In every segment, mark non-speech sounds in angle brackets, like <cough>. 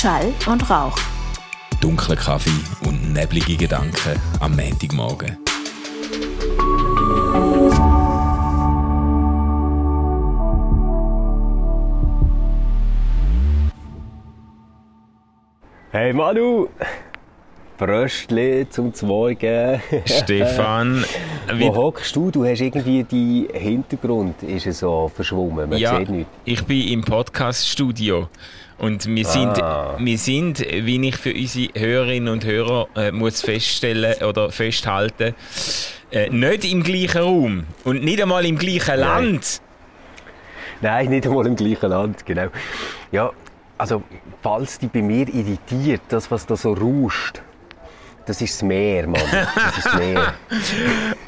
Schall und Rauch. Dunkler Kaffee und neblige Gedanken am Montagmorgen. Hey Manu! Fröstli zum Zweigen. Stefan, <laughs> Wo hockst du? Du hast irgendwie die Hintergrund ist so verschwommen. Man ja, sieht nichts. ich bin im Podcast-Studio und wir sind, Ah. wir sind, wie ich für unsere Hörerinnen und Hörer äh, muss feststellen oder festhalten, äh, nicht im gleichen Raum und nicht einmal im gleichen Nein. Land. Nein, nicht einmal im gleichen Land, genau. Ja, also, falls dich bei mir irritiert, das, was da so rauscht, das ist das Meer, Mann. Das ist das <laughs> Meer.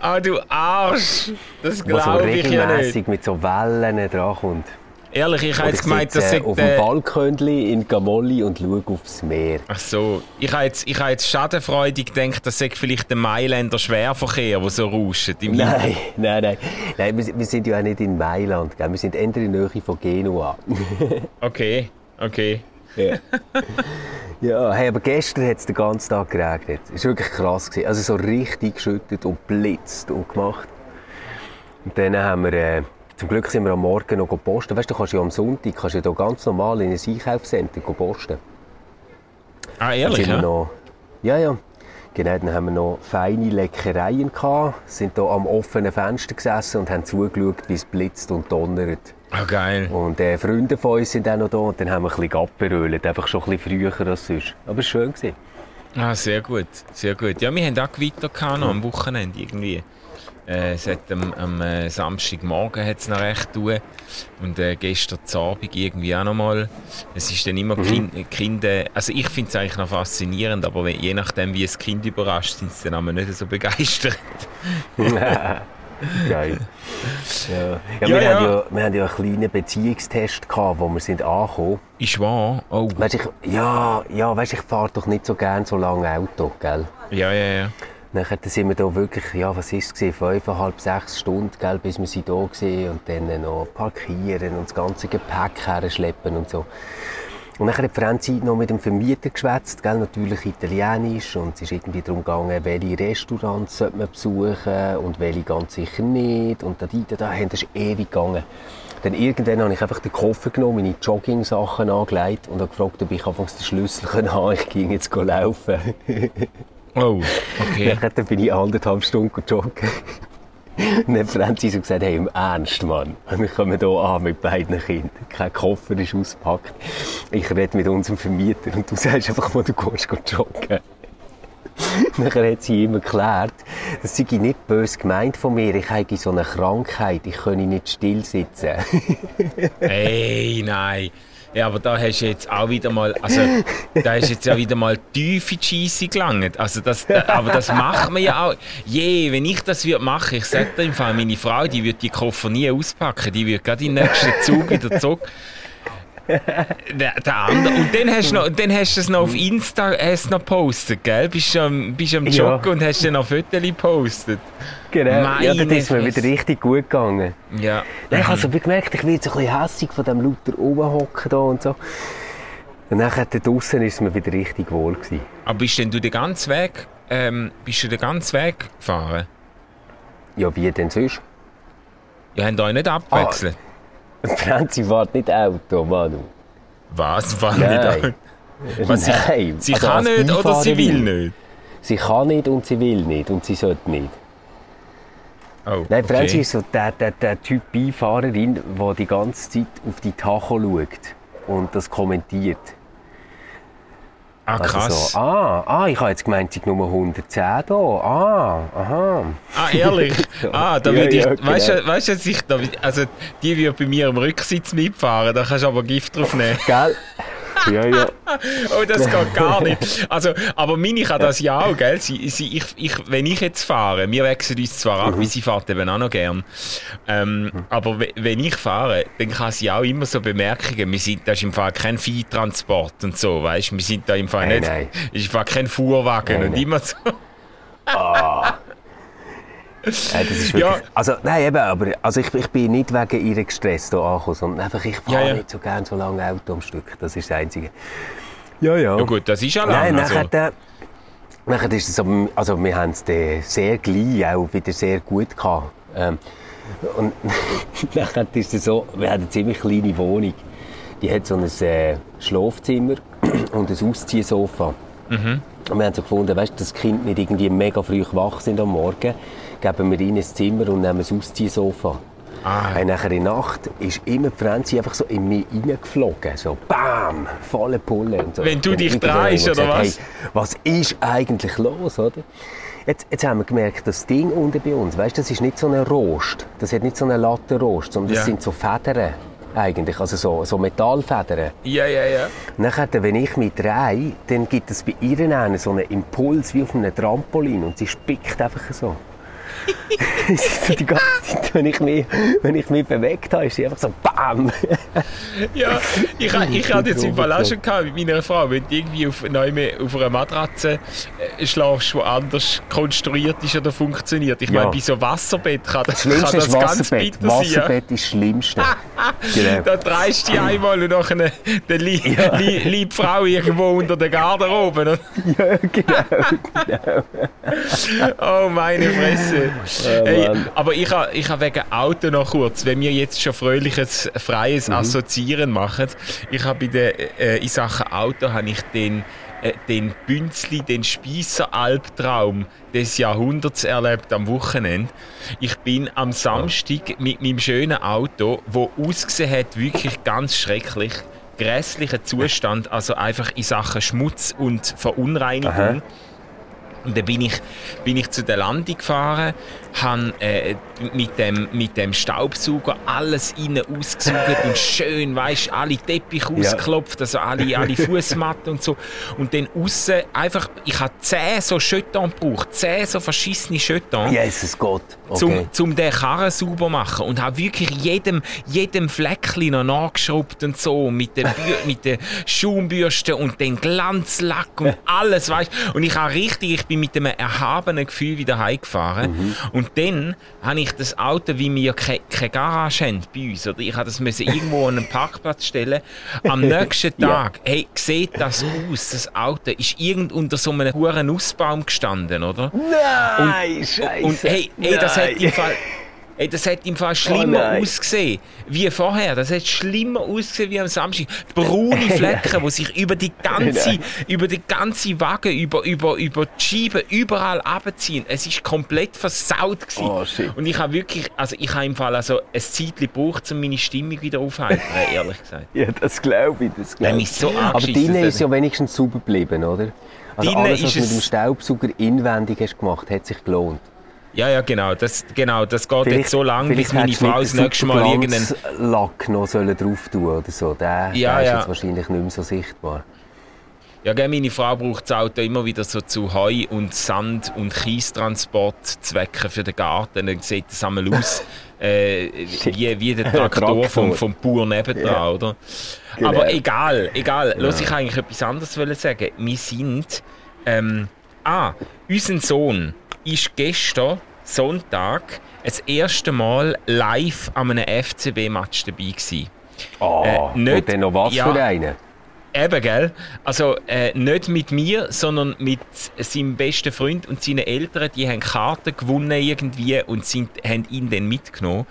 Ah, du Arsch! Das Wo so glaube ich ja nicht. mit so Wellen drankommt. Ehrlich, ich habe jetzt gemeint, das sagt auf dem der... Balkönli in Gamolli und schaue aufs Meer. Ach so, ich habe jetzt, ich habe jetzt schadenfreudig gedacht, das sei vielleicht der Mailänder Schwerverkehr, der so rauscht. Im Nein, nein, nein. nein wir, wir sind ja auch nicht in Mailand, gell? wir sind eher in der Nähe von Genua. <laughs> Okay, okay. Ja. <laughs> ja, hey, aber gestern hat es den ganzen Tag geregnet. Es war wirklich krass. Gewesen. Also so richtig geschüttet und blitzt und gemacht. Und dann haben wir, äh, zum Glück sind wir am Morgen noch posten. Weißt du, du kannst ja am Sonntag kannst ja da ganz normal in ein Einkaufscenter posten. Ah, ehrlich, ja? noch, ja, ja. Genau, dann haben wir noch feine Leckereien gehabt, sind da am offenen Fenster gesessen und haben zugeschaut, wie es blitzt und donnert. Ah, geil. Und äh, Freunde von uns sind auch noch da und dann haben wir ein bisschen Gapperölet, einfach schon ein bisschen früher als sonst. Aber es war schön. Gewesen. Ah, sehr gut, sehr gut. Ja, wir haben auch gehabt, noch am Wochenende irgendwie. Äh, es hat am, am äh, Samstagmorgen hat's noch recht tun und äh, gestern Abend irgendwie auch noch mal. Es ist dann immer kind, Kinder, also ich finde es eigentlich noch faszinierend, aber wenn, je nachdem wie es Kind überrascht, sind sie dann aber nicht so begeistert. <laughs> <laughs> Geil. Ja. Ja, Ja, wir, ja. Haben ja, wir haben ja einen kleinen Beziehungstest gehabt, wo wir sind angekommen. Ist wahr? Oh, Weißt, ich, ja, ja, weißt, ich fahre doch nicht so gern so lange Auto, gell? ja, ja, ja. Nachher sind wir da wirklich, ja, was ist es fünfeinhalb, sechs Stunden, gell, bis wir sie da waren und dann noch parkieren und das ganze Gepäck herschleppen und so. Und dann hat Franzi noch mit dem Vermieter geschwätzt, gell, natürlich italienisch und es ist irgendwie darum gegangen, welche Restaurants sollte man besuchen und welche ganz sicher nicht und da, da, da, das ist ewig gegangen. Dann irgendwann habe ich einfach den Koffer genommen, meine Jogging-Sachen angelegt und habe gefragt, ob ich anfangs den Schlüssel haben kann. Ich ging jetzt laufen. Oh, okay. <laughs> Dann bin ich anderthalb Stunden joggen. Und <laughs> dann hat Franzi so gesagt, hey, im Ernst, Mann. Wir kommen hier an mit beiden Kindern. Kein Koffer ist ausgepackt. Ich rede mit unserem Vermieter und du sagst einfach, wo du gehst, gehst joggen. <laughs> Nachher hat sie ihm erklärt, das sei nicht böse gemeint von mir. Ich habe so eine Krankheit, ich könne nicht still sitzen. <laughs> Ey, nein. Ja, aber da hast du jetzt auch wieder mal, also da hast du jetzt ja wieder mal tief in die Scheisse gelangt. Also das, da, aber das macht man ja auch. Je, wenn ich das würde machen, ich sage dir im Fall, meine Frau, die wird die Koffer nie auspacken, die wird gerade den nächsten Zug wieder zurück. Der, der andere. Und dann hast du noch, dann hast du es noch auf Insta hast noch gepostet, gell? Bist du am, bist am Ja. Joggen und hast dann noch Fotos gepostet. Genau. ja, dann Meine ist mir wieder richtig gut gegangen. Ja. Nein, ich habe so gemerkt, ich werde so ein bisschen hässig von dem lauter rumhocken da und so. Und dann draussen ist es mir wieder richtig wohl gewesen. Aber bist denn du den ganzen Weg, ähm, bist du den ganzen Weg gefahren? Ja, wie denn sonst? Ja, haben euch nicht abwechseln. Franzi fährt nicht Auto, Manu. Was? War Nein. nicht Was, sie, Nein. sie Also kann nicht oder sie Beifahrerin. will nicht? Sie kann nicht und sie will nicht und sie sollte nicht. Oh, Nein, Franzi okay. ist so der, der, der Typ Beifahrerin, die die ganze Zeit auf die Tacho schaut und das kommentiert. Ah, krass. Also so, ah, ah, ich habe jetzt gemeint, sie Nummer 110 da. Ah, aha. Ah, ehrlich? <laughs> Ah, da Ja, würde ich, ja, genau. weißt du, weißt du, dass ich da, also, die würde bei mir im Rücksitz mitfahren, da kannst du aber Gift drauf nehmen. Gell? Ja, ja. <laughs> Oh, das geht gar nicht. Also, aber meine kann das ja auch, gell? Sie, sie, ich, ich, wenn ich jetzt fahre, wir wechseln uns zwar ab, Mhm. weil sie fährt eben auch noch gern. Ähm, Aber we- wenn ich fahre, dann kann sie auch immer so Bemerkungen. Wir sind, das ist im Fall kein Viehtransport und so, weißt du? Wir sind da im Fall Nein, nicht, nein. ist im Fall kein Fuhrwagen Nein, und nein. immer so. Nein, das ist wirklich, Ja. Also, nein, eben, aber also ich, ich bin nicht wegen ihr gestresst hier angekommen, sondern einfach, ich fahre Ja, ja. nicht so gerne so lange Auto am Stück. Das ist das Einzige. Ja, ja. Ja gut, das ist ja Nein, lang. Also, nachher, äh, nachher ist es so, also wir haben es sehr gleich auch wieder sehr gut gehabt. Ähm, und <laughs> nachher ist es so, wir haben eine ziemlich kleine Wohnung. Die hat so ein äh, Schlafzimmer <clears throat> und ein Ausziehsofa. Und wir haben so gefunden, weißt, dass das Kind nicht irgendwie mega früh wach sind am Morgen, geben wir ihnen ein Zimmer und nehmen ein Ausziehsofa. Ah. Hey, nachher in der Nacht ist immer die Franzi einfach so in mich reingeflogen. So BAM! Volle Pulle. Und so. Wenn du Und dich drehst, oder gesagt, Hey, was ist eigentlich los, oder? Jetzt, jetzt haben wir gemerkt, das Ding unten bei uns, weißt, das ist nicht so ein Rost. Das hat nicht so einen Lattenrost, sondern das sind so Federn. Eigentlich, also so, so Metallfedern. ja, ja, ja. Nachher, wenn ich mich drehe, dann gibt es bei ihr einen so einen Impuls wie auf einem Trampolin und sie spickt einfach so. Sie ist so die ganze Zeit, <laughs> wenn ich mich, wenn ich mich bewegt habe, ist sie einfach so BAM! <laughs> Ja, ich, ich hatte jetzt im Fall auch schon gehabt mit meiner Frau, wenn du irgendwie auf, neu auf einer Matratze äh, schlafst, die anders konstruiert ist oder funktioniert. Ich Ja. meine, bei so Wasserbett kann, Das kann Schlimmste das ist ganz Wasserbett. bitter sein. Ja. Wasserbett ist das Schlimmste. <laughs> genau. Da dreist du dich einmal und nachher dann li li liegt die Frau irgendwo unter der Garderobe. Ja, genau. Oh, meine Fresse. Oh, hey, Mann. aber ich habe ich ha wegen Auto noch kurz, wenn wir jetzt schon fröhliches, freies Mhm. Assoziieren machen. Ich habe der, äh, in Sachen Auto habe ich den, äh, den Bünzli, den Spießer-Albtraum des Jahrhunderts erlebt am Wochenende. Ich bin am Samstag mit meinem schönen Auto, wo ausgesehen hat, wirklich ganz schrecklich, grässlicher Zustand, also einfach in Sachen Schmutz und Verunreinigung. Aha. Und dann bin ich, bin ich zu der Landung gefahren, habe äh, mit, dem, mit dem Staubsauger alles innen ausgesaugt und schön, weißt alle Teppiche ausgeklopft, also alle, alle <laughs> Fußmatten und so. Und dann aussen einfach, ich habe zehn so Jetons gebraucht, zehn so verschissene Jetons Jesus Gott. Okay. zum, zum den Karren sauber machen und habe wirklich jedem, jedem Fleckchen noch nachgeschraubt und so mit der, mit der Schaumbürste und den Glanzlack und <laughs> alles, weißt Und ich habe richtig, ich bin mit einem erhabenen Gefühl wieder heimgefahren und dann habe ich das Auto, wie wir keine ke Garage haben bei uns, oder ich habe das müssen irgendwo an einen Parkplatz stellen. Am <laughs> nächsten Ja. Tag, hey, sieht das aus, das Auto ist irgend unter so einem hohen Nussbaum gestanden, oder? Nein, Scheiße. Und hey, hey das, hat im Fall, <laughs> hey, das hat im Fall schlimmer nein. ausgesehen wie vorher. Das hat schlimmer ausgesehen wie am Samstag. Braune <laughs> Flecken, die sich über die ganze, über die ganze Wagen, über, über, über die Scheiben, überall abziehen. Es ist komplett versaut gewesen. Oh. Und ich habe wirklich, also ich habe im Fall also ein Zeitchen gebraucht, um meine Stimmung wieder aufzuheitern, <laughs> ehrlich gesagt. Ja, das glaube ich, das glaube ich. so Aber hat. ist ja wenigstens sauber geblieben, oder? Also alles, was ist du mit es- dem Staubsauger inwendig hast gemacht, hat sich gelohnt. Ja, ja, genau. Das, genau, das geht jetzt so lange, bis vielleicht meine Frau das nächste Mal irgendeinen Lack noch sollen drauf tun oder so. Der, Ja, der ist ja. jetzt wahrscheinlich nicht mehr so sichtbar. Ja, gell, meine Frau braucht das Auto immer wieder so zu Heu- und Sand- und Kiestransportzwecken für den Garten. Dann sieht es einmal aus <laughs> äh, wie, wie der Traktor vom, vom Bauer nebendran, Ja. oder? Genau. Aber egal, egal. Los, ich eigentlich etwas anderes sagen. Wir sind... Ähm, ah, unser Sohn ist gestern, Sonntag, das erste Mal live an einem FCB-Match dabei gewesen. Oh, Äh, nicht- und dann noch was ja. für einen? Eben, gell? Also äh, nicht mit mir, sondern mit seinem besten Freund und seinen Eltern. Die haben Karten gewonnen irgendwie und sind, haben ihn dann mitgenommen.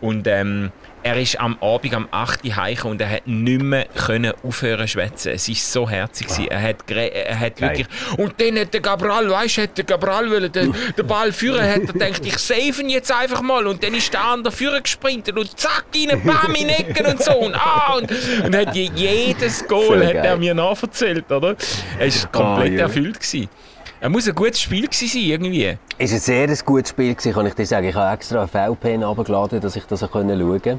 Und ähm, er ist am Abend am 8. Uhr heimgekommen und er hat nicht mehr können aufhören zu schwätzen. Es ist so herzig gewesen. Er hat, er hat Geil. wirklich... Und dann hat der Cabral, weißt du, hat der Cabral wollen, den, den Ball führen, hat er gedacht, ich save ihn jetzt einfach mal. Und dann ist der andere führen gesprintet und zack, rein, bam, in Ecken und so. Und, ah, und, und hat je, jedes Goal hat er mir nachverzählt, oder? Er war komplett Ah, ja. erfüllt. Gewesen. Er muss ein gutes Spiel gewesen sein, irgendwie. Es war ein sehr ein gutes Spiel, gewesen, kann ich dir sagen. Ich habe extra einen VPN runtergeladen, dass ich das auch schauen konnte.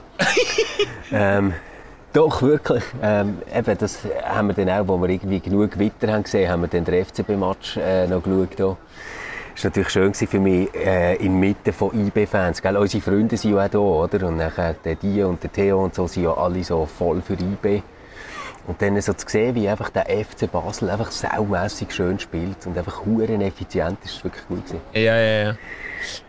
<laughs> ähm, doch, wirklich. Ähm, eben, das haben wir dann auch, wo wir irgendwie genug Gewitter haben gesehen, haben wir dann den FCB-Match äh, noch geschaut. Hier. Es war natürlich schön für mich äh, inmitten von IB-Fans. Unsere Freunde sind ja auch da, oder? Und nachher der Dio und der Theo und so sind ja alle so voll für IB. Und dann so zu sehen, wie einfach der FC Basel einfach saumässig schön spielt und einfach huren effizient ist, ist wirklich gut gewesen. Ja, ja, ja.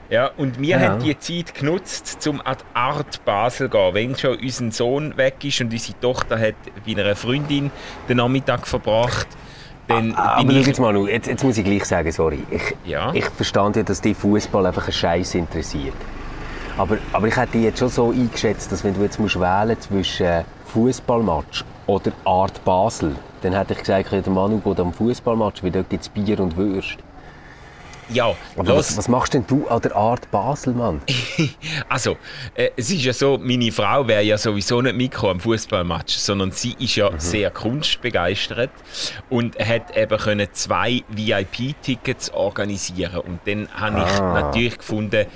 Ja, und wir Ja. haben die Zeit genutzt, um an die Art Basel zu gehen. Wenn schon unser Sohn weg ist und unsere Tochter hat bei einer Freundin den Nachmittag verbracht, dann Ah, bin Aber ich... jetzt mal, nu, jetzt, jetzt muss ich gleich sagen, sorry. Ich, Ja. ich verstand ja, dass dich Fußball einfach einen Scheiß interessiert. Aber, aber ich hätte dich jetzt schon so eingeschätzt, dass wenn du jetzt musst wählen zwischen Fußballmatch oder Art Basel, dann hätte ich gesagt, der Manu geht am Fußballmatch, weil dort gibt es Bier und Würst. Ja, Aber los. was, was machst denn du an der Art Basel, Mann? <laughs> Also, äh, es ist ja so, meine Frau wäre ja sowieso nicht mitgekommen am Fußballmatch, sondern sie ist ja sehr kunstbegeistert und hat eben können zwei VIP-Tickets organisieren und dann habe ich Ah. natürlich gefunden,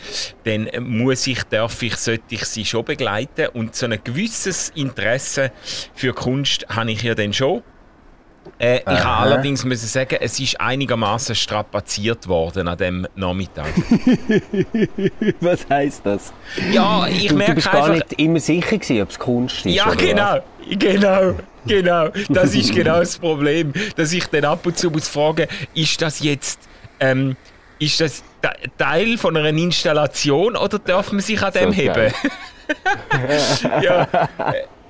dann muss ich, darf ich, sollte ich sie schon begleiten und so ein gewisses Interesse für Kunst habe ich ja dann schon. Äh, ich habe allerdings müssen sagen, es ist einigermaßen strapaziert worden an dem Nachmittag. <laughs> Was heisst das? Ja, ich Du, du merke bist einfach. gar nicht immer sicher gewesen, ob es Kunst ist. Ja, genau, genau, genau. Das ist genau das Problem, dass ich dann ab und zu muss fragen, ist das jetzt, ähm, ist das Te- Teil von einer Installation oder darf man sich an dem So heben? <laughs> ja.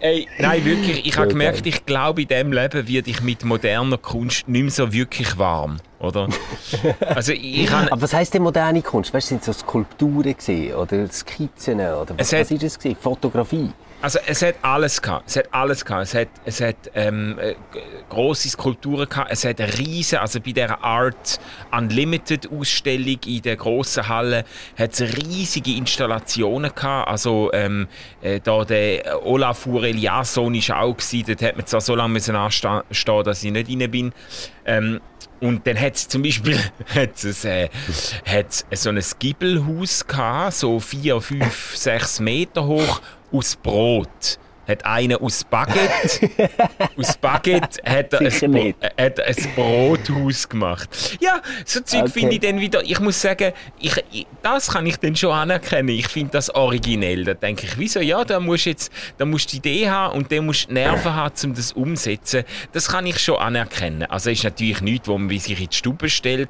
Ey, nein, <laughs> wirklich, ich habe gemerkt, ich glaube, in diesem Leben werde ich mit moderner Kunst nicht mehr so wirklich warm, oder? <laughs> Also ich habe... Aber was heisst denn moderne Kunst? Weißt du, sind so Skulpturen gewesen, oder Skizzen oder was, Es hat- was ist das gewesen? Fotografie? Also es hat alles gehabt. Es hat alles gehabt. Es hat, es hat ähm, äh, g- grosse Skulpturen gehabt. Es hat riesen, also bei der Art Unlimited Ausstellung in der grossen Halle hat es riesige Installationen gehabt. Also ähm, äh, da der Olafur Eliasson ist auch gewesen. Dort hat man zwar so lange müssen anstehen, stehen, dass ich nicht rein bin. Ähm, und dann hat es zum Beispiel <laughs> hat's äh, hat's so ein Gibbelhaus gehabt, so vier, fünf, sechs Meter hoch, aus Brot. Hat einer aus Baguette, <laughs> aus Baguette hat er, ein, Bro- äh, hat ein Brothaus gemacht. Ja, so Zeug Okay. finde ich dann wieder, ich muss sagen, ich, ich, das kann ich dann schon anerkennen. Ich finde das originell. Da denke ich, wieso, ja, da musst du jetzt, da musst die Idee haben und dann musst du die Nerven haben, um das umzusetzen. Das kann ich schon anerkennen. Also ist natürlich nichts, wo man sich in die Stube stellt,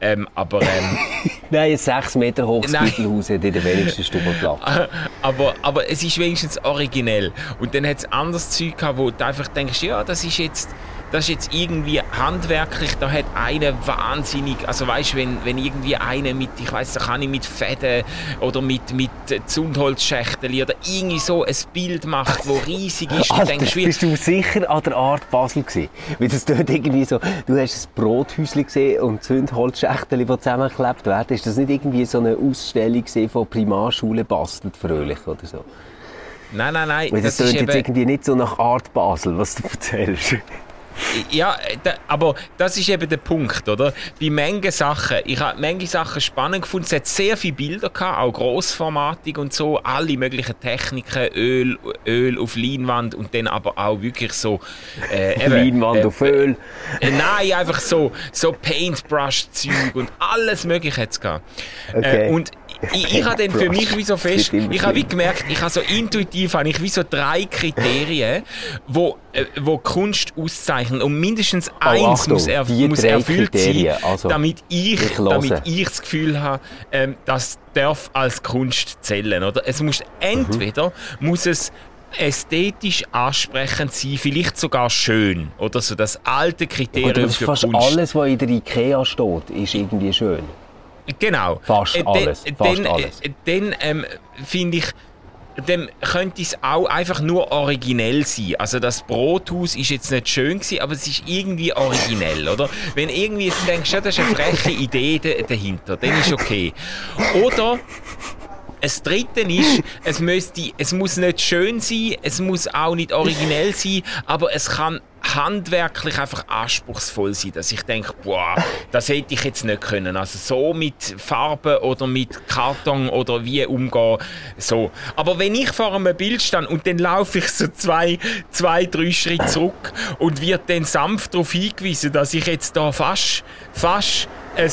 ähm, aber ähm, <laughs> Nein, ein 6 Meter hohes Nein. Gittelhaus hat in der wenigsten Stube Platz. <laughs> aber, aber es ist wenigstens originell. Und dann hat es anderes Zeug gehabt, wo du einfach denkst, ja, das ist jetzt, das ist jetzt irgendwie handwerklich, da hat einer wahnsinnig, also weißt du, wenn, wenn irgendwie einer mit, ich weiß da kann ich mit Fäden oder mit, mit Zündholzschächteli oder irgendwie so ein Bild macht, wo riesig ist, du Alter, denkst, wie, bist du sicher an der Art Basel gewesen? Weil das dort irgendwie so, du hast ein Brothäuschen gesehen und Zündholzschächteli, die zusammengeklebt werden. Ist das nicht irgendwie so eine Ausstellung gewesen von Primarschule bastelt fröhlich oder so? nein, nein, nein, Weil das, das ist tönt jetzt eben, irgendwie nicht so nach Art Basel, was du erzählst. Ja, da, aber das ist eben der Punkt, oder? Bei manchen Sachen, ich habe manche Sachen spannend gefunden. Es hat sehr viele Bilder gehabt, auch grossformatig und so, alle möglichen Techniken, Öl, Öl auf Leinwand und dann aber auch wirklich so. Äh, <laughs> eben, Leinwand äh, auf Öl. äh, nein, einfach so, so Paintbrush-Zeug und alles Mögliche hat es gehabt. Okay. Äh, und ich, ich habe dann für mich wie so fest, ich habe wie gemerkt, ich habe so intuitiv habe ich wie so drei Kriterien, wo, äh, wo Kunst auszeichnen und mindestens eins Oh, Achtung, muss, er, muss erfüllt Kriterien, sein, also, damit ich, ich damit ich das Gefühl habe, ähm, das darf als Kunst zählen, oder? Es muss entweder muss es ästhetisch ansprechend sein, vielleicht sogar schön, oder so das alte Kriterium das ist für fast Kunst. alles, was in der Ikea steht, ist irgendwie schön. Genau. Fast Äh, alles, Dann, fast dann, alles. äh, dann ähm, finde ich, dann könnte es auch einfach nur originell sein. Also das Brothaus ist jetzt nicht schön gewesen, aber es ist irgendwie originell, oder? Wenn irgendwie jetzt denkst, ja, das ist eine freche Idee da- dahinter, dann ist okay. Oder das Dritte ist, es, müsste, es muss nicht schön sein, es muss auch nicht originell sein, aber es kann handwerklich einfach anspruchsvoll sein, dass ich denke, boah, das hätte ich jetzt nicht können. Also so mit Farben oder mit Karton oder wie umgehen, so. Aber wenn ich vor einem Bild stand und dann laufe ich so zwei, zwei drei Schritte zurück und wird dann sanft darauf hingewiesen, dass ich jetzt da fast, fast ein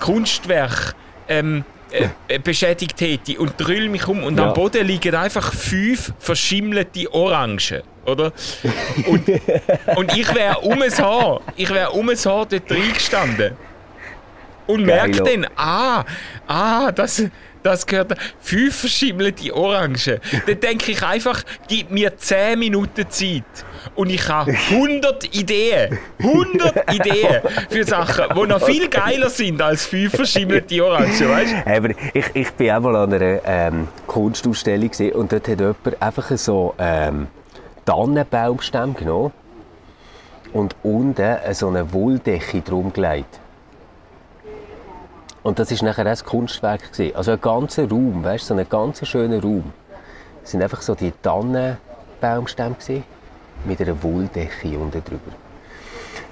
Kunstwerk ähm, äh, äh, beschädigt hätte und drüll mich um und ja. am Boden liegen einfach fünf verschimmelte Orangen, oder? Und, und ich wäre um ein Haar, ich wäre um ein Haar dort reingestanden und merke dann, ah, ah, das, das gehört, fünf verschimmelte Orangen. Dann denke ich einfach, gib mir 10 Minuten Zeit und ich habe 100 Ideen, 100 Ideen für Sachen, die noch viel geiler sind als fünf verschimmelte Orangen, weißt du? Aber ich, ich bin auch mal an einer ähm, Kunstausstellung und dort hat jemand einfach so ähm, Tannenbaumstämme genommen und unten so eine Wolldecke drum gelegt. Und das war nachher ein Kunstwerk. Gewesen. Also ein ganzer Raum, weißt so ein ganz schöner Raum. Es sind einfach so die Tannenbaumstämme gewesen, mit einer Wolldecke unten drüber.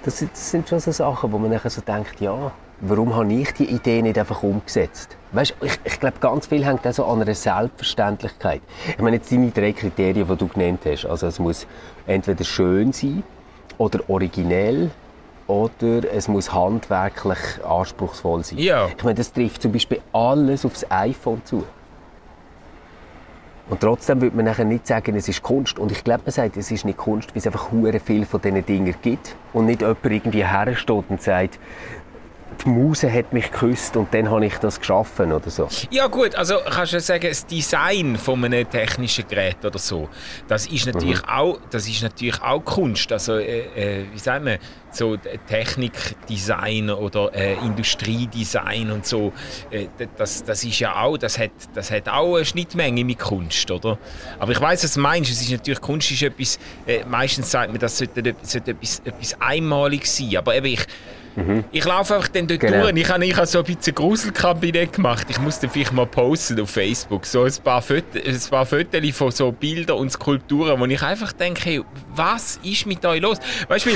Das, das, sind schon so Sachen, wo man nachher so denkt, ja, warum habe ich die Idee nicht einfach umgesetzt? Weißt, ich, ich glaube, ganz viel hängt auch so an einer Selbstverständlichkeit. Ich meine jetzt deine drei Kriterien, die du genannt hast. Also es muss entweder schön sein oder originell oder es muss handwerklich anspruchsvoll sein. Ja. Ich meine, das trifft zum Beispiel alles aufs iPhone zu. Und trotzdem würde man nachher nicht sagen, es ist Kunst. Und ich glaube, man sagt, es ist nicht Kunst, weil es einfach hure viel von diesen Dingen gibt. Und nicht jemand irgendwie hersteht und sagt, die Muse hat mich geküsst und dann habe ich das geschaffen oder so. Ja gut, also kannst du sagen, das Design von einem technischen Gerät oder so, das ist natürlich, mhm. auch, das ist natürlich auch Kunst. Also äh, äh, wie sagen wir, so Technikdesign oder äh, Industriedesign und so, äh, das, das ist ja auch, das hat, das hat auch eine Schnittmenge mit Kunst, oder? Aber ich weiß, was du meinst. Es ist natürlich Kunst ist etwas. Äh, meistens sagt man, das sollte, sollte etwas, etwas einmalig sein. Aber eben ich Mhm. Ich laufe einfach dann dort genau. durch. Ich habe, ich habe so ein bisschen Gruselkabinett gemacht. Ich muss dann vielleicht mal posten auf Facebook. So ein paar, Fotos, ein paar Fotos von so Bildern und Skulpturen, wo ich einfach denke, hey, was ist mit euch los? Weißt du,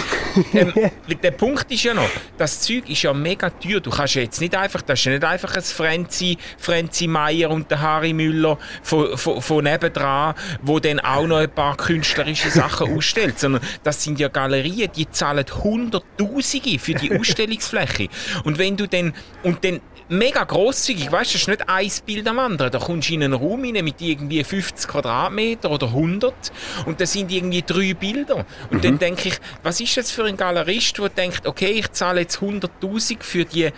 ähm, <laughs> der Punkt ist ja noch, das Zeug ist ja mega teuer. Du kannst jetzt nicht einfach, das ist ja nicht einfach ein Frenzi, Frenzi Meier und der Harry Müller von, von, von nebendran, wo dann auch noch ein paar künstlerische Sachen <laughs> ausstellt, sondern das sind ja Galerien, die zahlen Hunderttausende für die Ausstellung. <laughs> Ausstellungsfläche. Und wenn du dann, und dann mega grosszügig, weißt du, das ist nicht ein Bild am anderen. Da kommst du in einen Raum rein mit irgendwie 50 Quadratmeter oder 100 und da sind irgendwie drei Bilder. Und mhm. dann denke ich, was ist das für ein Galerist, der denkt, okay, ich zahle jetzt 100.000 für die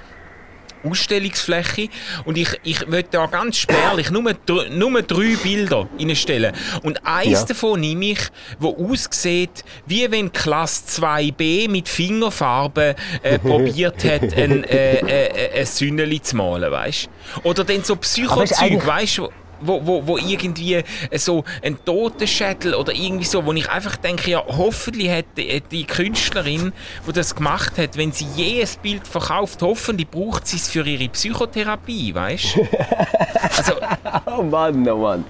Ausstellungsfläche und ich, ich möchte da ganz spärlich nur, nur drei Bilder reinstellen. Und eins ja. davon nehme ich, wo aussieht, wie wenn Klasse 2b mit Fingerfarbe äh, <laughs> probiert hat, ein, äh, äh, ein Sünneli zu malen, weißt Oder dann so Psychozeug, weißt du? Wo, wo, wo irgendwie so ein Totenschädel oder irgendwie so, wo ich einfach denke, ja, hoffentlich hat die, die Künstlerin, die das gemacht hat, wenn sie je ein Bild verkauft, hoffentlich braucht sie es für ihre Psychotherapie, weißt du? <laughs> also, oh Mann, oh Mann.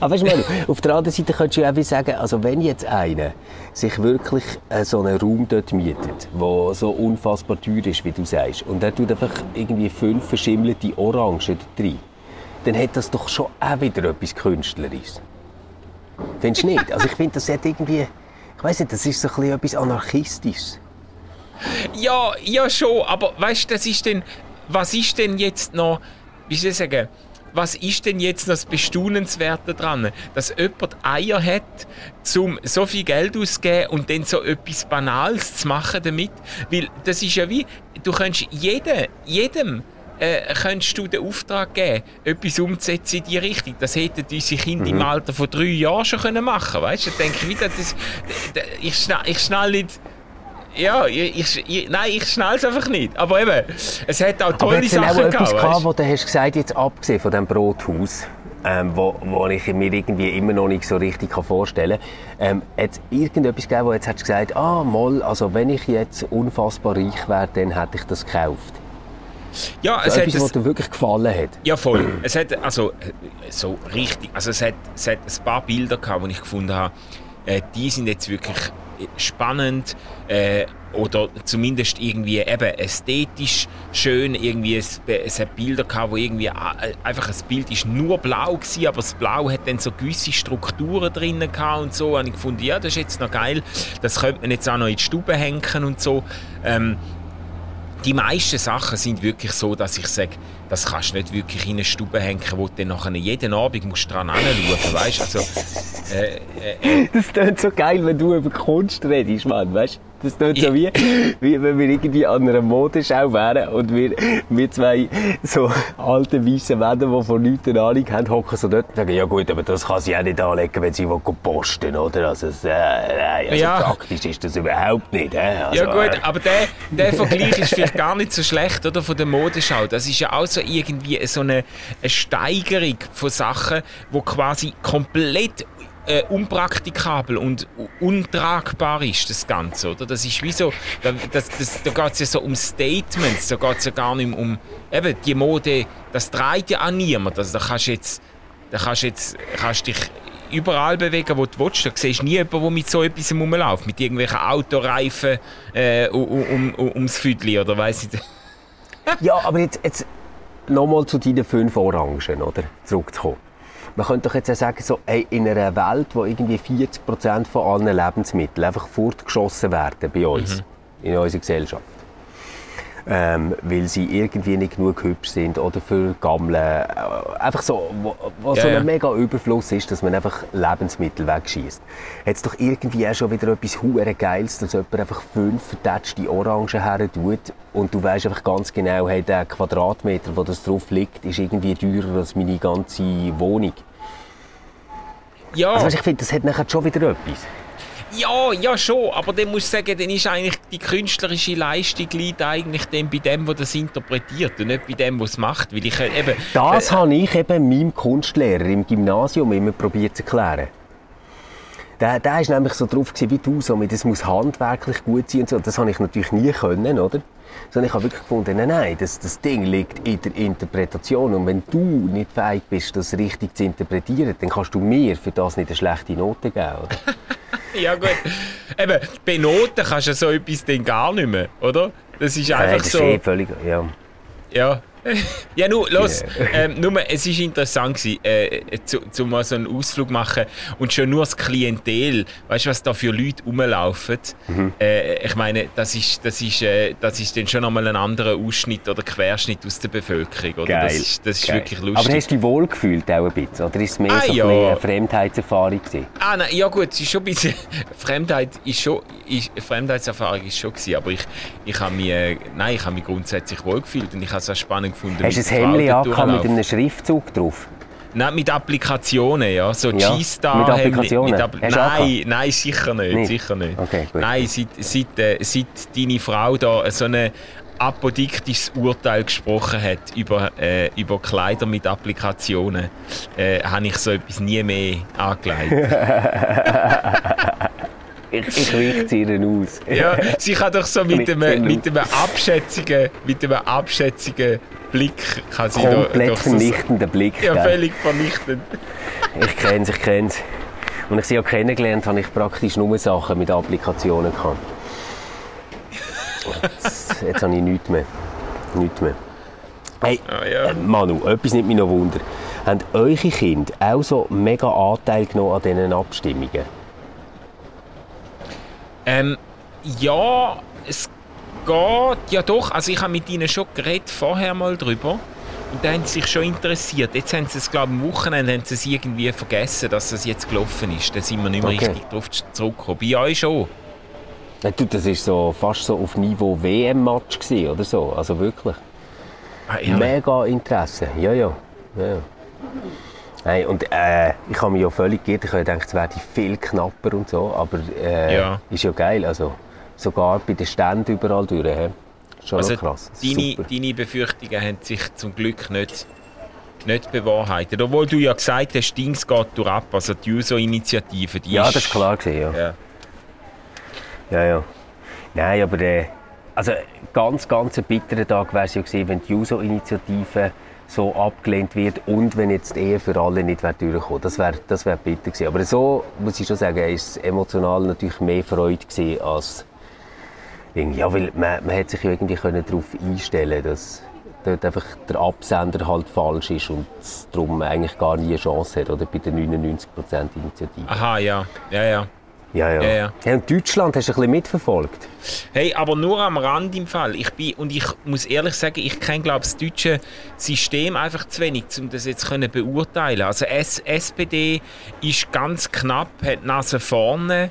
Aber weißt du, auf der anderen Seite könntest du auch sagen, also wenn jetzt einer sich wirklich äh, so einen Raum dort mietet, der so unfassbar teuer ist, wie du sagst, und er tut einfach irgendwie fünf verschimmelte Orangen drin, dann hat das doch schon auch wieder etwas Künstlerisches. Findest du nicht? Also ich finde, das hat irgendwie, ich weiß nicht, das ist so etwas Anarchistisches. Ja, ja schon, aber weißt du, das ist denn, was ist denn jetzt noch, wie soll ich sagen, was ist denn jetzt das Bestaunenswerte dran? Dass jemand Eier hat, um so viel Geld auszugeben und dann so etwas Banales zu machen damit? Weil das ist ja wie, du kannst jedem, jedem äh, könntest du den Auftrag geben, etwas umzusetzen in die Richtung. Das hätten unsere Kinder mhm. im Alter von drei Jahren schon können machen können. Weißt du, denke ich wieder, das, ich, schnall, ich schnall nicht. Ja, ich, ich, nein, ich schnall es einfach nicht. Aber eben, es hat auch tolle Aber Sachen auch gehabt. Gehabt, wo du hast gesagt, jetzt abgesehen von dem Brothaus, ähm, wo, wo ich mir irgendwie immer noch nicht so richtig vorstellen kann. Ähm, hat irgendetwas gegeben, wo jetzt hast du gesagt, ah, mal, also wenn ich jetzt unfassbar reich wäre, dann hätte ich das gekauft. Ja, es so hat etwas, was dir wirklich gefallen hat. Ja, voll. Es hat also so richtig, also es hat, es hat ein paar Bilder gehabt, die ich gefunden habe, äh, die sind jetzt wirklich spannend äh, oder zumindest irgendwie eben ästhetisch schön. Irgendwie es, es hat Bilder gehabt, wo irgendwie äh, einfach ein Bild ist nur blau war, aber das Blau hat dann so gewisse Strukturen drinnen gehabt und so. Und ich gefunden, ja, das ist jetzt noch geil. Das könnte man jetzt auch noch in die Stube hängen und so. Ähm, die meisten Sachen sind wirklich so, dass ich sage, das kannst du nicht wirklich in eine Stube hängen, wo du dann nachher jeden Abend musst dran anschauen weißt also, äh, äh, äh. Das klingt so geil, wenn du über Kunst redest, Mann, weißt das tut so wie, wie wenn wir irgendwie an einer Modeschau wären und wir, wir zwei so alte weiße Männer, die von nichts eine Ahnung haben, hocken so dort und sagen, ja gut, aber das kann sie auch nicht anlegen, wenn sie posten oder? Also, äh, also ja. praktisch ist das überhaupt nicht. Äh? Also, ja gut, äh. aber der, der Vergleich ist vielleicht gar nicht so schlecht, oder? Von der Modeschau. Das ist ja auch so irgendwie so eine, eine Steigerung von Sachen, die quasi komplett äh, unpraktikabel und untragbar ist, das Ganze, oder? Das ist wie so, da, das, das, da geht ja so um Statements, da geht es ja gar nicht um, eben, die Mode, das dreht ja an niemand, also da kannst du jetzt, da kannst jetzt, kannst dich überall bewegen, wo du willst. Da siehst nie jemanden, der mit so etwas rumläuft, mit irgendwelchen Autoreifen äh, um, um, ums Füdli, oder weiss ich Ja, aber jetzt, jetzt nochmal zu deinen fünf Orangen, oder? Zurückzukommen. Man könnte doch jetzt auch sagen, so, ey, in einer Welt, wo irgendwie 40% von allen Lebensmitteln einfach fortgeschossen werden bei uns, mhm. in unserer Gesellschaft, ähm, weil sie irgendwie nicht genug hübsch sind oder für Gammeln. Äh, einfach so, wo, wo yeah. so ein mega Überfluss ist, dass man einfach Lebensmittel wegschießt. Hat es doch irgendwie auch schon wieder etwas hure Geiles, dass jemand einfach fünf vertätschte Orangen her tut und du weißt einfach ganz genau, hey, der Quadratmeter, wo das drauf liegt, ist irgendwie teurer als meine ganze Wohnung. Ja. Also ich finde, das hat nachher schon wieder etwas. Ja, ja schon, aber dann muss ich sagen, dann ist eigentlich die künstlerische Leistung liegt eigentlich dann bei dem, der das interpretiert und nicht bei dem, der es macht. Weil ich äh, eben, das äh, habe ich eben meinem Kunstlehrer im Gymnasium immer probiert zu erklären. Der, der ist nämlich so drauf gewesen, wie du, so, das muss handwerklich gut sein und so. Das habe ich natürlich nie können, oder? Sondern ich habe wirklich gefunden, nein, nein, das, das Ding liegt in der Interpretation. Und wenn du nicht fähig bist, das richtig zu interpretieren, dann kannst du mir für das nicht eine schlechte Note geben, <laughs> ja gut. Eben, bei Noten kannst du so etwas dann gar nicht mehr, oder? Das ist einfach das so... Ist eh völlig, ja. Ja, ja, nur, los. <laughs> Ähm, nur, es war interessant, gewesen, äh, zu, zu mal so einen Ausflug machen und schon nur das Klientel, weißt du, was da für Leute rumlaufen? Mhm. Äh, ich meine, das ist, das, ist, äh, das ist dann schon nochmal ein anderer Ausschnitt oder Querschnitt aus der Bevölkerung. Oder? Geil. Das ist, das ist wirklich lustig. Aber hast du dich wohl gefühlt auch ein bisschen? Oder ist es mehr ah, so ja. eine Fremdheitserfahrung gewesen? Ah, nein, ja gut, es ist schon ein bisschen... <laughs> Fremdheit ist schon... Ist, Fremdheitserfahrung ist schon gewesen, aber ich, ich habe mich... Äh, nein, ich habe mich grundsätzlich wohl gefühlt und ich habe es auch spannend gefunden. Hast du ein Hemd angehabt mit einem Schriftzug drauf? Nein, mit Applikationen, ja. So ja, G-Star. Mit Applikationen? Mit Appl nein, nein, sicher nicht. nicht. Sicher nicht. Okay. Nein, seit, seit, äh, seit deine Frau da so ein apodiktisches Urteil gesprochen hat über, äh, über Kleider mit Applikationen, äh, habe ich so etwas nie mehr angelegt. <laughs> <laughs> ich, ich sie ihnen aus. ja, sie kann doch so mit einem, mit einem abschätzigen, mit einem abschätzigen Blick kann sie Komplett doch, vernichtender Blick. Ja, völlig vernichtend. ich kenne es, ich kenne es. Und ich sie auch kennengelernt habe ich praktisch nur Sachen mit Applikationen gehabt. Jetzt, jetzt habe ich nichts mehr. Nichts mehr. Hey, ah, ja. Äh, Manu, etwas nimmt mich noch Wunder. Haben eure Kinder auch so mega Anteil genommen an diesen Abstimmungen? Ähm, ja, es geht ja doch. Also ich habe mit ihnen schon geredet, vorher mal drüber. Und da haben sie sich schon interessiert. Jetzt haben sie es, glaube ich, am Wochenende haben sie es irgendwie vergessen, dass es jetzt gelaufen ist. Da sind wir nicht mehr okay. richtig drauf zurückgekommen. Bei euch schon? Ja, du, das war so, fast so auf Niveau WM-Match oder so. Also wirklich. Ah, ja. Mega Interesse. Ja, ja. ja. Nein, und äh, ich habe mich ja völlig geirrt. Ich habe gedacht, es werde viel knapper und so. Aber äh, ja. ist ja geil. Also, sogar bei den Ständen überall durch. He? Schon also krass. Deine, deine, Befürchtungen haben sich zum Glück nicht, nicht bewahrheitet. Obwohl du ja gesagt hast, Dings geht durch ab, also die User-Initiative. Ja, das ist klar gewesen, ja. ja. Ja, ja. Nein, aber äh, also ganz, ganz ein bitterer Tag wäre es ja gewesen, wenn die User-Initiative so abgelehnt wird und wenn jetzt die Ehe für alle nicht durchkommen Das wäre das wär bitter gewesen. Aber so muss ich schon sagen, ist emotional natürlich mehr Freude gewesen als ja, weil man, man hat sich irgendwie darauf einstellen dass dort einfach der Absender halt falsch ist und darum eigentlich gar nie eine Chance hat, oder bei der 99% Initiative. Aha, ja, ja, ja. Ja, ja. Ja, ja. Hey, und Deutschland hast du ein bisschen mitverfolgt? Hey, aber nur am Rand im Fall. Ich bin, und ich muss ehrlich sagen, ich kenne, glaube das deutsche System einfach zu wenig, um das jetzt können beurteilen. Also S SPD ist ganz knapp, hat die Nase vorne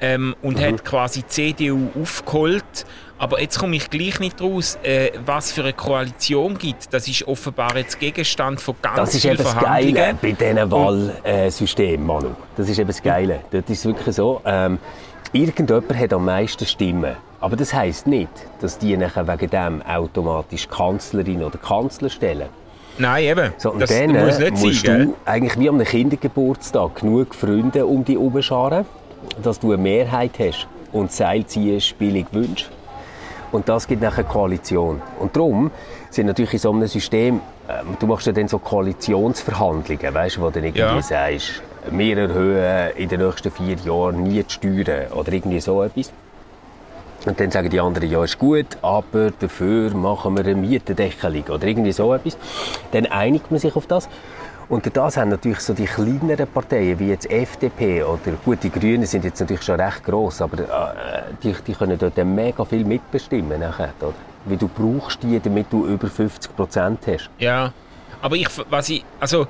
ähm, und hat quasi die CDU aufgeholt. Aber jetzt komme ich gleich nicht raus, äh, was für eine Koalition gibt. Das ist offenbar jetzt Gegenstand von ganz Das ist eben das. Geile bei diesen Wahlsystemen, Manu. Das ist eben das Geile. Dort ist wirklich so, ähm, irgendjemand hat am meisten Stimmen. Aber das heisst nicht, dass die nachher wegen dem automatisch Kanzlerin oder Kanzler stellen. Nein, eben. So, und das dann muss äh, nicht musst sein, gell? du eigentlich wie am Kindergeburtstag genug Freunde um dich herumscharen, dass du eine Mehrheit hast und Seilziehen billig wünschst. Und das gibt nachher eine Koalition. Und darum sind natürlich in so einem System, ähm, du machst ja dann so Koalitionsverhandlungen, weißt du, wo du dann irgendwie Ja. sagst, wir erhöhen in den nächsten vier Jahren nie die Steuern oder irgendwie so etwas. Und dann sagen die anderen, ja, ist gut, aber dafür machen wir eine Mietendeckelung oder irgendwie so etwas. Dann einigt man sich auf das. Und durch das haben natürlich so die kleineren Parteien, wie jetzt FDP oder gut, die Grünen sind jetzt natürlich schon recht gross, aber äh, die, die können dort mega viel mitbestimmen nachher, oder? Weil du brauchst die, damit du über 50 Prozent hast. Ja, aber ich, was ich, also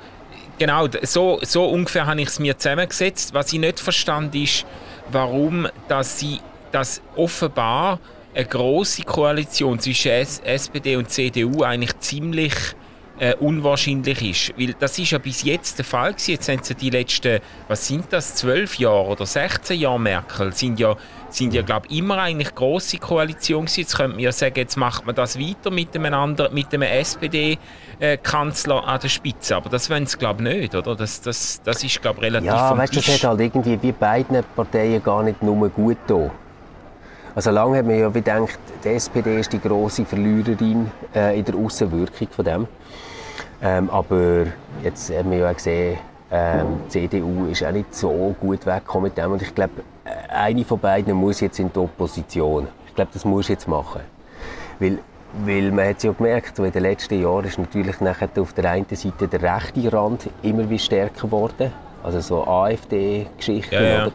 genau, so, so ungefähr habe ich es mir zusammengesetzt. Was ich nicht verstand ist, warum, dass sie, dass offenbar eine große Koalition zwischen S SPD und CDU eigentlich ziemlich äh, unwahrscheinlich ist. Weil das ist ja bis jetzt der Fall gewesen. Jetzt haben sie die letzten, was sind das, zwölf Jahre oder 16 Jahre Merkel, sind ja, sind ja glaube ich, immer eigentlich große Koalition gewesen. Jetzt könnte man ja sagen, jetzt macht man das weiter mit einem anderen, mit einem SPD-Kanzler an der Spitze. Aber das wollen sie glaube ich nicht, oder? Das, das, das ist glaube ich relativ Ja, weißt du, das hat halt irgendwie wie beiden Parteien gar nicht nur gut da. Also lange hat man ja gedacht, die SPD ist die grosse Verliererin äh, in der Außenwirkung von dem. Ähm, aber jetzt haben wir ja gesehen, ähm, die CDU ist auch nicht so gut weggekommen mit dem. Und ich glaube, äh, eine von beiden muss jetzt in die Opposition. Ich glaube, das muss jetzt machen. Weil, weil man hat ja gemerkt, in den letzten Jahren ist natürlich nachher auf der einen Seite der rechte Rand immer wie stärker geworden. Also so AfD-Geschichten. Ja, ja.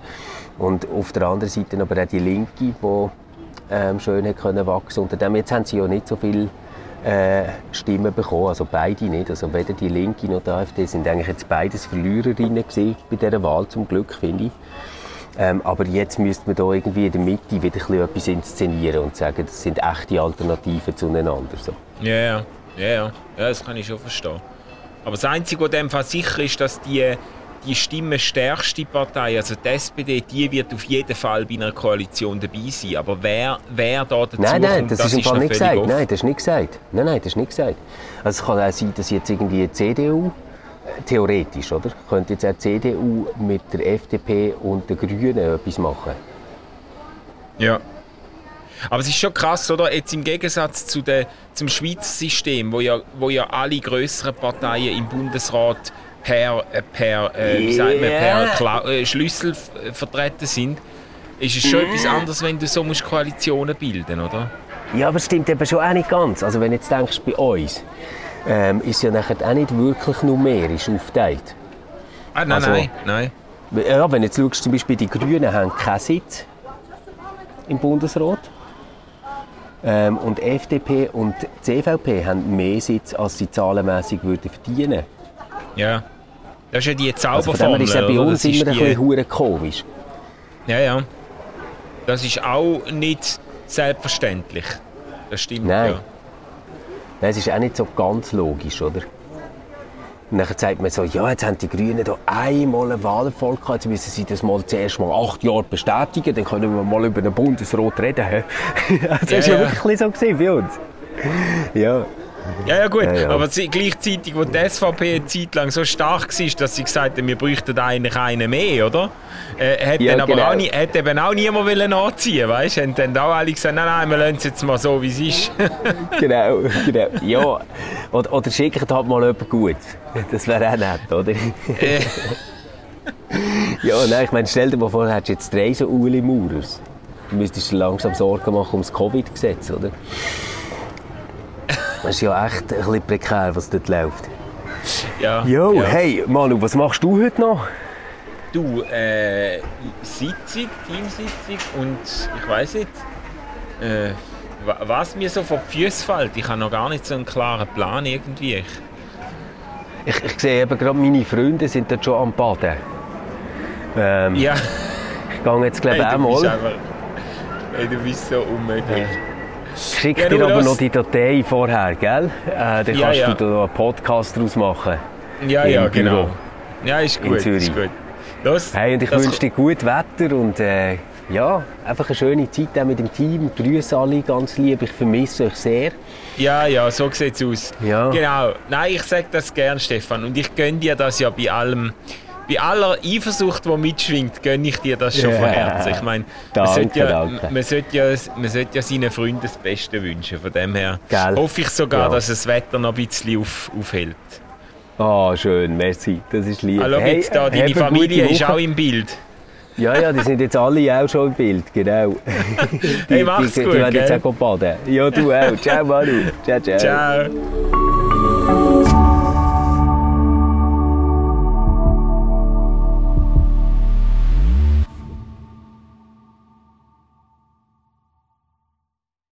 Und auf der anderen Seite aber auch die Linke, die ähm, schön hat können wachsen Unter dem jetzt haben sie ja nicht so viel äh, Stimmen bekommen, also beide nicht. Also weder die Linke noch die AfD sind eigentlich jetzt beides Verliererinnen bei dieser Wahl, zum Glück, finde ich. Ähm, aber jetzt müsste man da irgendwie in der Mitte wieder ein etwas inszenieren und sagen, das sind echte Alternativen zueinander. So. Ja, ja, ja, ja, ja, das kann ich schon verstehen. Aber das Einzige, was in dem Fall sicher ist, dass die, die stimmenstärkste Partei, also die SPD, die wird auf jeden Fall bei einer Koalition dabei sein. Aber wer, wer da dazu Nein, nein, kommt, das, ist im Fall noch nicht gesagt. offen. Nein, das ist nicht gesagt. Nein, nein, das ist nicht gesagt. Also es kann auch sein, dass jetzt irgendwie die CDU, äh, theoretisch, oder? Könnte jetzt auch die CDU mit der FDP und den Grünen etwas machen. Ja. Aber es ist schon krass, oder? Jetzt im Gegensatz zu der, zum Schweizer System, wo ja, wo ja alle größeren Parteien im Bundesrat per, äh, per, äh, wie sagt man, per. Kla äh, Schlüssel äh, vertreten sind, ist es schon etwas anderes, wenn du so musst Koalitionen bilden, oder? Ja, aber es stimmt eben schon auch nicht ganz. Also wenn du jetzt denkst, bei uns ähm, ist ja nachher auch nicht wirklich numerisch aufgeteilt. Ah, nein, Also- nein, nein. Ja, wenn du jetzt schaust, zum Beispiel die Grünen haben keinen Sitz im Bundesrat. Ähm, und FDP und CVP haben mehr Sitz, als sie zahlenmässig würden verdienen. Ja. Das ist ja die Also Zauberformel, ist es auch bei uns ist immer ein die- bisschen komisch. Ja, ja. Das ist auch nicht selbstverständlich. Das stimmt, Nein. ja. Nein, es ist auch nicht so ganz logisch, oder? Und dann sagt man so, ja, jetzt haben die Grünen da einmal einen Wahlerfolg gehabt, jetzt müssen sie das mal zuerst mal acht Jahre bestätigen, dann können wir mal über den Bundesrat reden. <laughs> das Ja, ist ja ja. wirklich so gewesen bei uns. Ja. Ja, ja gut, Ja, ja. aber gleichzeitig, wo die SVP eine Zeit lang so stark war, dass sie gesagt haben, wir bräuchten eigentlich einen mehr, oder? Äh, hat, Ja, dann aber genau. auch nie, hat eben auch niemand wollen nachziehen, weißt du? Haben dann auch alle gesagt, nein, nein, wir lassen es jetzt mal so, wie es ist. <laughs> genau, genau. Ja, oder, oder schickt halt mal jemand gut. Das wäre auch nett, oder? Äh, ja, nein, ich meine, stell dir mal vor, hättest du jetzt drei so Uli Maurers. Du müsstest dir langsam Sorgen machen ums Covid-Gesetz, oder? Das ist ja echt ein bisschen prekär, was dort läuft. ja, Jo, ja. hey, Manu, was machst du heute noch? du, äh, Sitzung, Teamsitzung und ich weiß nicht, äh, was mir so vor die Füße fällt. Ich habe noch gar nicht so einen klaren Plan irgendwie. Ich, ich, ich sehe eben gerade, meine Freunde sind dort schon am Baden. Ähm, ja. Ich gehe jetzt glaube ich hey, einmal. Einfach, hey, du bist so unmöglich. Ich schicke ja, dir aber das... noch die Datei vorher, gell? Äh, dann kannst ja, ja. du da einen Podcast draus machen. Ja, ja, genau. Ja, ist gut. Ist gut. Los, hey, und ich wünsche dir gut Wetter und äh, ja, einfach eine schöne Zeit auch mit dem Team. Grüße alle ganz lieb, ich vermisse euch sehr. Ja, ja, so sieht es aus. Ja. Genau. Nein, ich sage das gern, Stefan. Und ich gönne dir das ja bei allem. Bei aller Eifersucht, die mitschwingt, gönne ich dir das schon yeah. von Herzen. Ich meine, man, sollte ja, man, sollte ja, man sollte ja seinen Freunden das Beste wünschen. Von dem her Gell? hoffe ich sogar, ja. dass das Wetter noch ein bisschen auf, aufhält. Ah, oh, schön, merci, das ist lieb. Hallo, hey, da, deine Familie ist auch im Bild. Ja, ja, die sind jetzt alle auch schon im Bild, genau. <laughs> die, hey, mach's die, gut, Die werden jetzt auch baden. Ja, du auch. Ciao, Manu. Ciao, ciao. Ciao.